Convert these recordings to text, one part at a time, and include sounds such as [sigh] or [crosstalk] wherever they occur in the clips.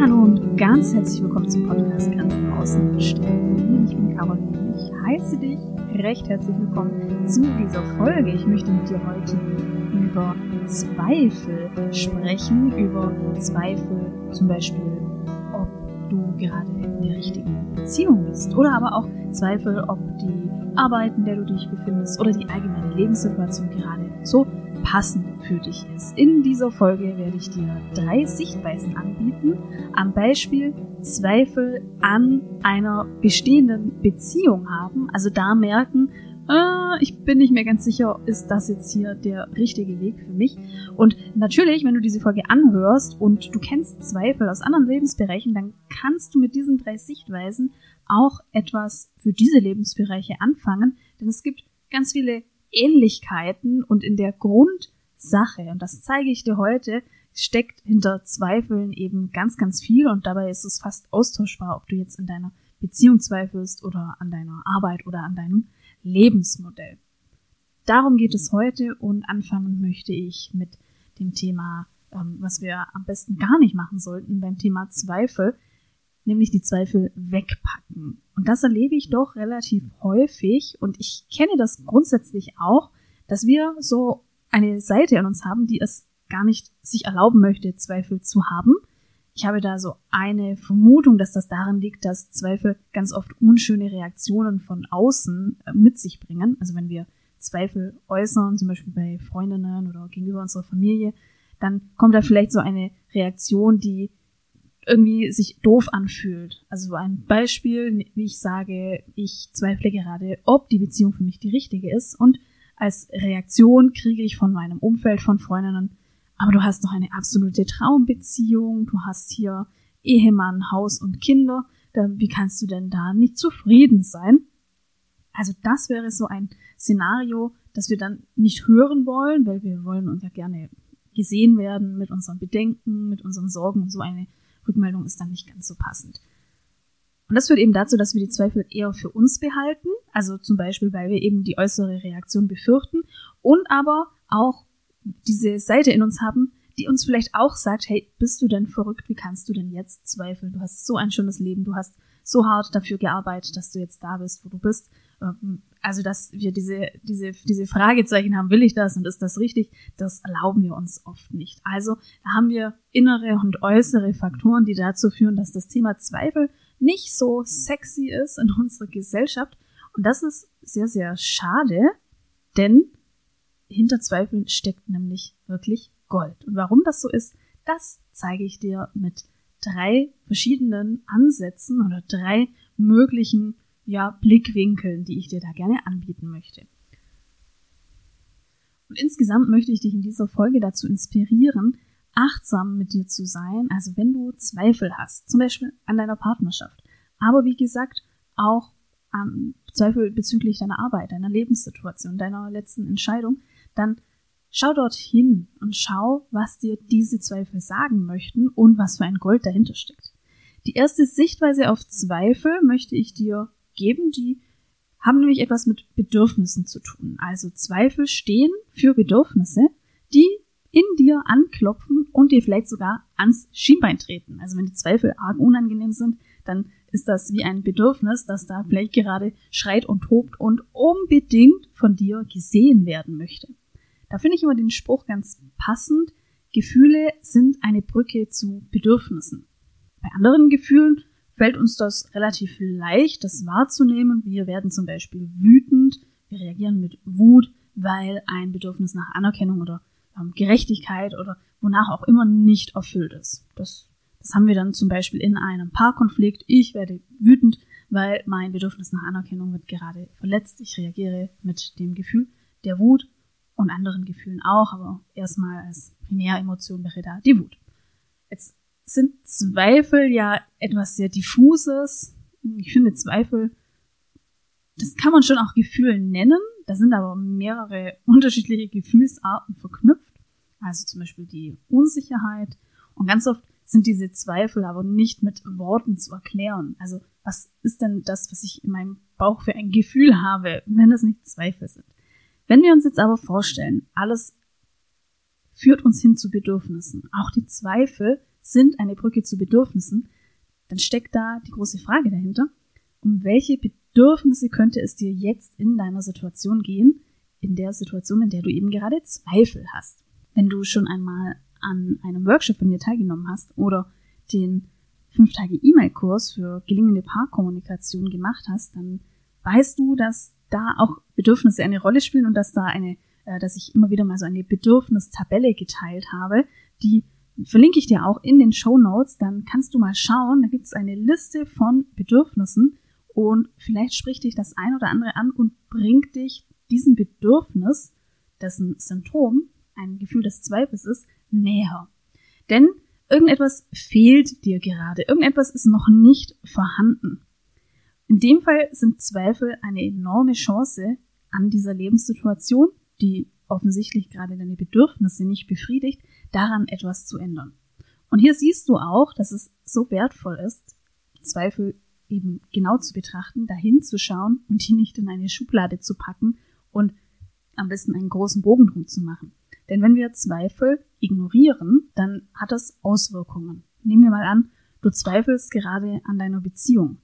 Hallo und ganz herzlich willkommen zum Podcast Grenzen außen stellen. Ich bin Caroline. Ich heiße dich recht herzlich willkommen zu dieser Folge. Ich möchte mit dir heute über Zweifel sprechen, über Zweifel zum Beispiel, du gerade in der richtigen Beziehung bist. Oder aber auch Zweifel, ob die Arbeit, in der du dich befindest oder die allgemeine Lebenssituation gerade so passend für dich ist. In dieser Folge werde ich dir drei Sichtweisen anbieten, am Beispiel Zweifel an einer bestehenden Beziehung haben, also da merken, äh, ich bin nicht mehr ganz sicher, ist das jetzt hier der richtige Weg für mich? Und natürlich, wenn du diese Folge anhörst und du kennst Zweifel aus anderen Lebensbereichen, dann kannst du mit diesen drei Sichtweisen auch etwas für diese Lebensbereiche anfangen, denn es gibt ganz viele Ähnlichkeiten und in der Grundsache, und das zeige ich dir heute, steckt hinter Zweifeln eben ganz, ganz viel und dabei ist es fast austauschbar, ob du jetzt in deiner Beziehung zweifelst oder an deiner Arbeit oder an deinem Lebensmodell. Darum geht es heute und anfangen möchte ich mit dem Thema, ähm, was wir am besten gar nicht machen sollten beim Thema Zweifel, nämlich die Zweifel wegpacken. Und das erlebe ich doch relativ häufig und ich kenne das grundsätzlich auch, dass wir so eine Seite in uns haben, die es gar nicht sich erlauben möchte, Zweifel zu haben. Ich habe da so eine Vermutung, dass das daran liegt, dass Zweifel ganz oft unschöne Reaktionen von außen äh, mit sich bringen. Also wenn wir Zweifel äußern, zum Beispiel bei Freundinnen oder gegenüber unserer Familie, dann kommt da vielleicht so eine Reaktion, die irgendwie sich doof anfühlt. Also ein Beispiel, wie ich sage, ich zweifle gerade, ob die Beziehung für mich die richtige ist und als Reaktion kriege ich von meinem Umfeld, von Freundinnen, aber du hast doch eine absolute Traumbeziehung, du hast hier Ehemann, Haus und Kinder, wie kannst du denn da nicht zufrieden sein? Also das wäre so ein Szenario, das wir dann nicht hören wollen, weil wir wollen uns ja gerne gesehen werden mit unseren Bedenken, mit unseren Sorgen. So eine Rückmeldung ist dann nicht ganz so passend. Und das führt eben dazu, dass wir die Zweifel eher für uns behalten, also zum Beispiel, weil wir eben die äußere Reaktion befürchten und aber auch diese Seite in uns haben, die uns vielleicht auch sagt, hey, bist du denn verrückt? Wie kannst du denn jetzt zweifeln? Du hast so ein schönes Leben, du hast so hart dafür gearbeitet, dass du jetzt da bist, wo du bist. Ähm, also, dass wir diese, diese, diese Fragezeichen haben, will ich das und ist das richtig? Das erlauben wir uns oft nicht. Also, da haben wir innere und äußere Faktoren, die dazu führen, dass das Thema Zweifel nicht so sexy ist in unserer Gesellschaft. Und das ist sehr, sehr schade, denn hinter Zweifeln steckt nämlich wirklich Gold. Und warum das so ist, das zeige ich dir mit drei verschiedenen Ansätzen oder drei möglichen ja, Blickwinkeln, die ich dir da gerne anbieten möchte. Und insgesamt möchte ich dich in dieser Folge dazu inspirieren, achtsam mit dir zu sein. Also wenn du Zweifel hast, zum Beispiel an deiner Partnerschaft, aber wie gesagt auch an Zweifel bezüglich deiner Arbeit, deiner Lebenssituation, deiner letzten Entscheidung, dann schau dorthin und schau, was dir diese Zweifel sagen möchten und was für ein Gold dahinter steckt. Die erste Sichtweise auf Zweifel möchte ich dir geben, die haben nämlich etwas mit Bedürfnissen zu tun. Also Zweifel stehen für Bedürfnisse, die in dir anklopfen und dir vielleicht sogar ans Schienbein treten. Also wenn die Zweifel arg unangenehm sind, dann ist das wie ein Bedürfnis, das da vielleicht gerade schreit und tobt und unbedingt von dir gesehen werden möchte. Da finde ich immer den Spruch ganz passend. Gefühle sind eine Brücke zu Bedürfnissen. Bei anderen Gefühlen fällt uns das relativ leicht, das wahrzunehmen. Wir werden zum Beispiel wütend, wir reagieren mit Wut, weil ein Bedürfnis nach Anerkennung oder ähm, Gerechtigkeit oder wonach auch immer nicht erfüllt ist. Das, das haben wir dann zum Beispiel in einem Paarkonflikt. Ich werde wütend, weil mein Bedürfnis nach Anerkennung wird gerade verletzt. Ich reagiere mit dem Gefühl der Wut und anderen Gefühlen auch, aber erstmal als Primäremotion wäre da die Wut. Jetzt sind Zweifel ja etwas sehr diffuses. Ich finde Zweifel, das kann man schon auch Gefühl nennen. Da sind aber mehrere unterschiedliche Gefühlsarten verknüpft. Also zum Beispiel die Unsicherheit. Und ganz oft sind diese Zweifel aber nicht mit Worten zu erklären. Also was ist denn das, was ich in meinem Bauch für ein Gefühl habe, wenn es nicht Zweifel sind? Wenn wir uns jetzt aber vorstellen, alles führt uns hin zu Bedürfnissen, auch die Zweifel sind eine Brücke zu Bedürfnissen, dann steckt da die große Frage dahinter, um welche Bedürfnisse könnte es dir jetzt in deiner Situation gehen, in der Situation, in der du eben gerade Zweifel hast. Wenn du schon einmal an einem Workshop von mir teilgenommen hast oder den 5 Tage E-Mail-Kurs für gelingende Paarkommunikation gemacht hast, dann weißt du, dass da auch Bedürfnisse eine Rolle spielen und dass da eine, äh, dass ich immer wieder mal so eine Bedürfnistabelle geteilt habe, die verlinke ich dir auch in den Show Notes, dann kannst du mal schauen, da gibt es eine Liste von Bedürfnissen und vielleicht spricht dich das ein oder andere an und bringt dich diesem Bedürfnis, dessen Symptom ein Gefühl des Zweifels ist, näher. Denn irgendetwas fehlt dir gerade, irgendetwas ist noch nicht vorhanden. In dem Fall sind Zweifel eine enorme Chance an dieser Lebenssituation, die offensichtlich gerade deine Bedürfnisse nicht befriedigt, daran etwas zu ändern. Und hier siehst du auch, dass es so wertvoll ist, Zweifel eben genau zu betrachten, dahin zu schauen und die nicht in eine Schublade zu packen und am besten einen großen Bogen drum zu machen. Denn wenn wir Zweifel ignorieren, dann hat das Auswirkungen. Nehmen wir mal an, du zweifelst gerade an deiner Beziehung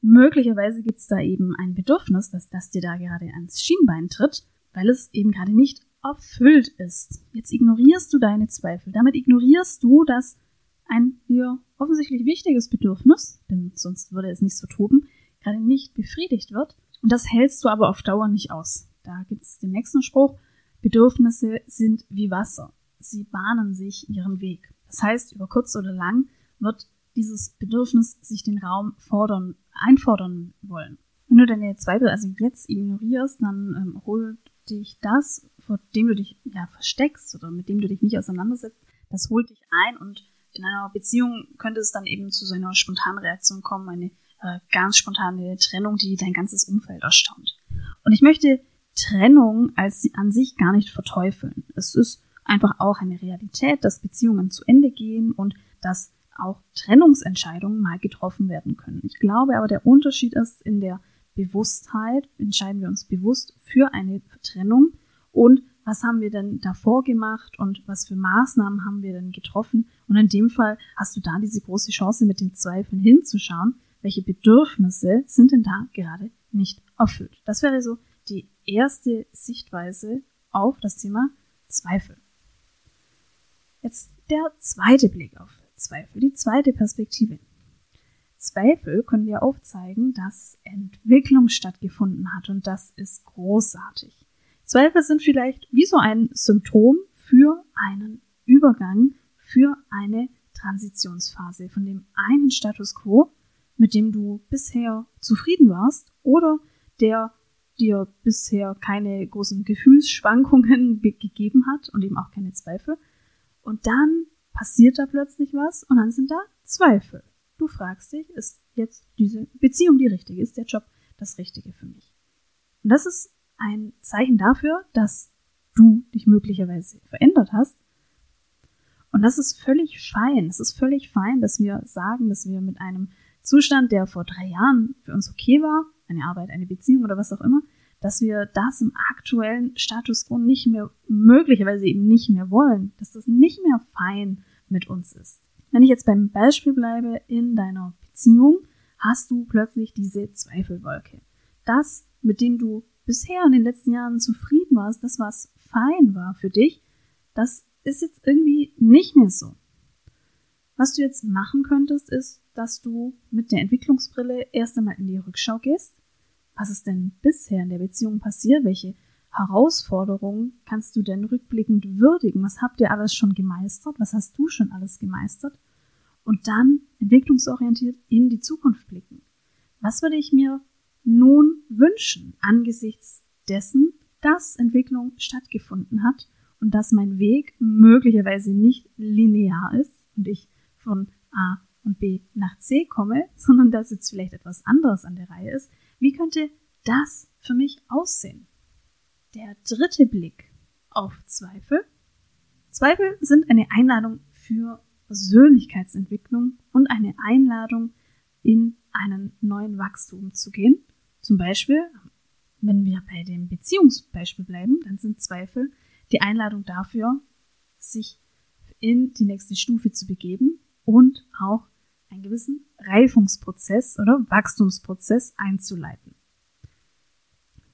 möglicherweise gibt es da eben ein Bedürfnis, dass das dir da gerade ans Schienbein tritt, weil es eben gerade nicht erfüllt ist. Jetzt ignorierst du deine Zweifel. Damit ignorierst du, dass ein dir offensichtlich wichtiges Bedürfnis, denn sonst würde es nicht so toben, gerade nicht befriedigt wird. Und das hältst du aber auf Dauer nicht aus. Da gibt es den nächsten Spruch, Bedürfnisse sind wie Wasser. Sie bahnen sich ihren Weg. Das heißt, über kurz oder lang wird dieses Bedürfnis sich den Raum fordern, einfordern wollen. Wenn du deine Zweifel also jetzt ignorierst, dann ähm, holt dich das, vor dem du dich ja versteckst oder mit dem du dich nicht auseinandersetzt, das holt dich ein und in einer Beziehung könnte es dann eben zu so einer spontanen Reaktion kommen, eine äh, ganz spontane Trennung, die dein ganzes Umfeld erstaunt. Und ich möchte Trennung als an sich gar nicht verteufeln. Es ist einfach auch eine Realität, dass Beziehungen zu Ende gehen und dass auch Trennungsentscheidungen mal getroffen werden können. Ich glaube aber, der Unterschied ist in der Bewusstheit, entscheiden wir uns bewusst für eine Trennung und was haben wir denn davor gemacht und was für Maßnahmen haben wir denn getroffen. Und in dem Fall hast du da diese große Chance, mit den Zweifeln hinzuschauen, welche Bedürfnisse sind denn da gerade nicht erfüllt. Das wäre so die erste Sichtweise auf das Thema Zweifel. Jetzt der zweite Blick auf Zweifel, die zweite Perspektive. Zweifel können dir aufzeigen, dass Entwicklung stattgefunden hat und das ist großartig. Zweifel sind vielleicht wie so ein Symptom für einen Übergang, für eine Transitionsphase von dem einen Status quo, mit dem du bisher zufrieden warst oder der dir bisher keine großen Gefühlsschwankungen [laughs] gegeben hat und eben auch keine Zweifel. Und dann passiert da plötzlich was und dann sind da Zweifel. Du fragst dich, ist jetzt diese Beziehung die richtige? Ist der Job das Richtige für mich? Und das ist ein Zeichen dafür, dass du dich möglicherweise verändert hast. Und das ist völlig fein. Es ist völlig fein, dass wir sagen, dass wir mit einem Zustand, der vor drei Jahren für uns okay war, eine Arbeit, eine Beziehung oder was auch immer, dass wir das im aktuellen Status quo nicht mehr, möglicherweise eben nicht mehr wollen, dass das nicht mehr fein mit uns ist. Wenn ich jetzt beim Beispiel bleibe, in deiner Beziehung hast du plötzlich diese Zweifelwolke. Das, mit dem du bisher in den letzten Jahren zufrieden warst, das, was fein war für dich, das ist jetzt irgendwie nicht mehr so. Was du jetzt machen könntest, ist, dass du mit der Entwicklungsbrille erst einmal in die Rückschau gehst was ist denn bisher in der Beziehung passiert? Welche Herausforderungen kannst du denn rückblickend würdigen? Was habt ihr alles schon gemeistert? Was hast du schon alles gemeistert? Und dann entwicklungsorientiert in die Zukunft blicken. Was würde ich mir nun wünschen angesichts dessen, dass Entwicklung stattgefunden hat und dass mein Weg möglicherweise nicht linear ist und ich von A und B nach C komme, [laughs] sondern dass jetzt vielleicht etwas anderes an der Reihe ist, wie könnte das für mich aussehen? Der dritte Blick auf Zweifel. Zweifel sind eine Einladung für Persönlichkeitsentwicklung und eine Einladung in einen neuen Wachstum zu gehen. Zum Beispiel, wenn wir bei dem Beziehungsbeispiel bleiben, dann sind Zweifel die Einladung dafür, sich in die nächste Stufe zu begeben und auch einen gewissen Reifungsprozess oder Wachstumsprozess einzuleiten.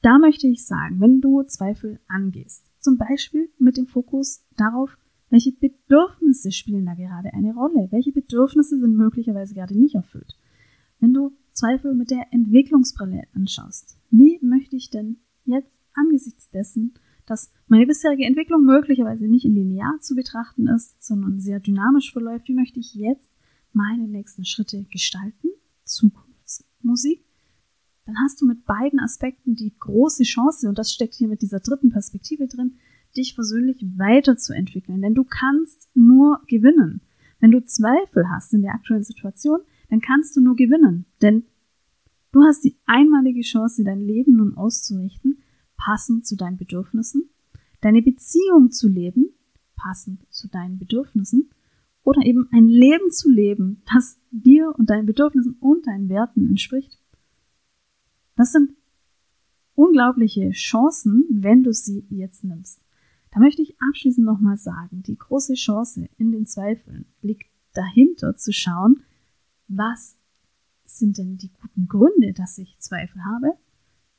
Da möchte ich sagen, wenn du Zweifel angehst, zum Beispiel mit dem Fokus darauf, welche Bedürfnisse spielen da gerade eine Rolle, welche Bedürfnisse sind möglicherweise gerade nicht erfüllt. Wenn du Zweifel mit der Entwicklungsbrille anschaust, wie möchte ich denn jetzt angesichts dessen, dass meine bisherige Entwicklung möglicherweise nicht linear zu betrachten ist, sondern sehr dynamisch verläuft, wie möchte ich jetzt meine nächsten Schritte gestalten, Zukunftsmusik, dann hast du mit beiden Aspekten die große Chance, und das steckt hier mit dieser dritten Perspektive drin, dich persönlich weiterzuentwickeln. Denn du kannst nur gewinnen. Wenn du Zweifel hast in der aktuellen Situation, dann kannst du nur gewinnen. Denn du hast die einmalige Chance, dein Leben nun auszurichten, passend zu deinen Bedürfnissen, deine Beziehung zu leben, passend zu deinen Bedürfnissen, oder eben ein Leben zu leben, das dir und deinen Bedürfnissen und deinen Werten entspricht. Das sind unglaubliche Chancen, wenn du sie jetzt nimmst. Da möchte ich abschließend nochmal sagen, die große Chance in den Zweifeln liegt dahinter zu schauen, was sind denn die guten Gründe, dass ich Zweifel habe?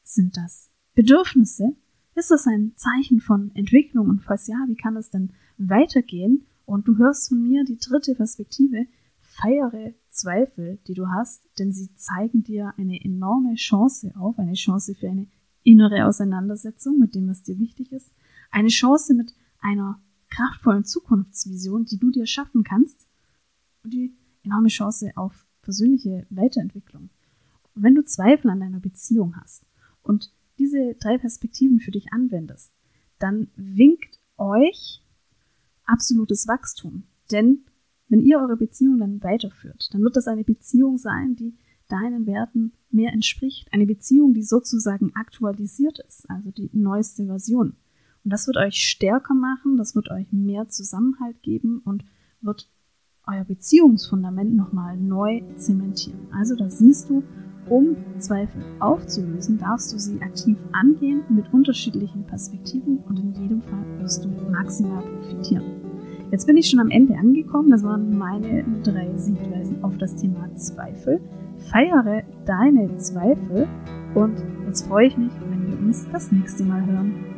Sind das Bedürfnisse? Ist das ein Zeichen von Entwicklung? Und falls ja, wie kann es denn weitergehen? Und du hörst von mir die dritte Perspektive. Feiere Zweifel, die du hast, denn sie zeigen dir eine enorme Chance auf, eine Chance für eine innere Auseinandersetzung mit dem, was dir wichtig ist, eine Chance mit einer kraftvollen Zukunftsvision, die du dir schaffen kannst und die enorme Chance auf persönliche Weiterentwicklung. Und wenn du Zweifel an deiner Beziehung hast und diese drei Perspektiven für dich anwendest, dann winkt euch absolutes Wachstum. Denn wenn ihr eure Beziehung dann weiterführt, dann wird das eine Beziehung sein, die deinen Werten mehr entspricht. Eine Beziehung, die sozusagen aktualisiert ist, also die neueste Version. Und das wird euch stärker machen, das wird euch mehr Zusammenhalt geben und wird euer Beziehungsfundament nochmal neu zementieren. Also da siehst du, um Zweifel aufzulösen, darfst du sie aktiv angehen mit unterschiedlichen Perspektiven und in jedem Fall wirst du maximal profitieren. Jetzt bin ich schon am Ende angekommen. Das waren meine drei Sichtweisen auf das Thema Zweifel. Feiere deine Zweifel und jetzt freue ich mich, wenn wir uns das nächste Mal hören.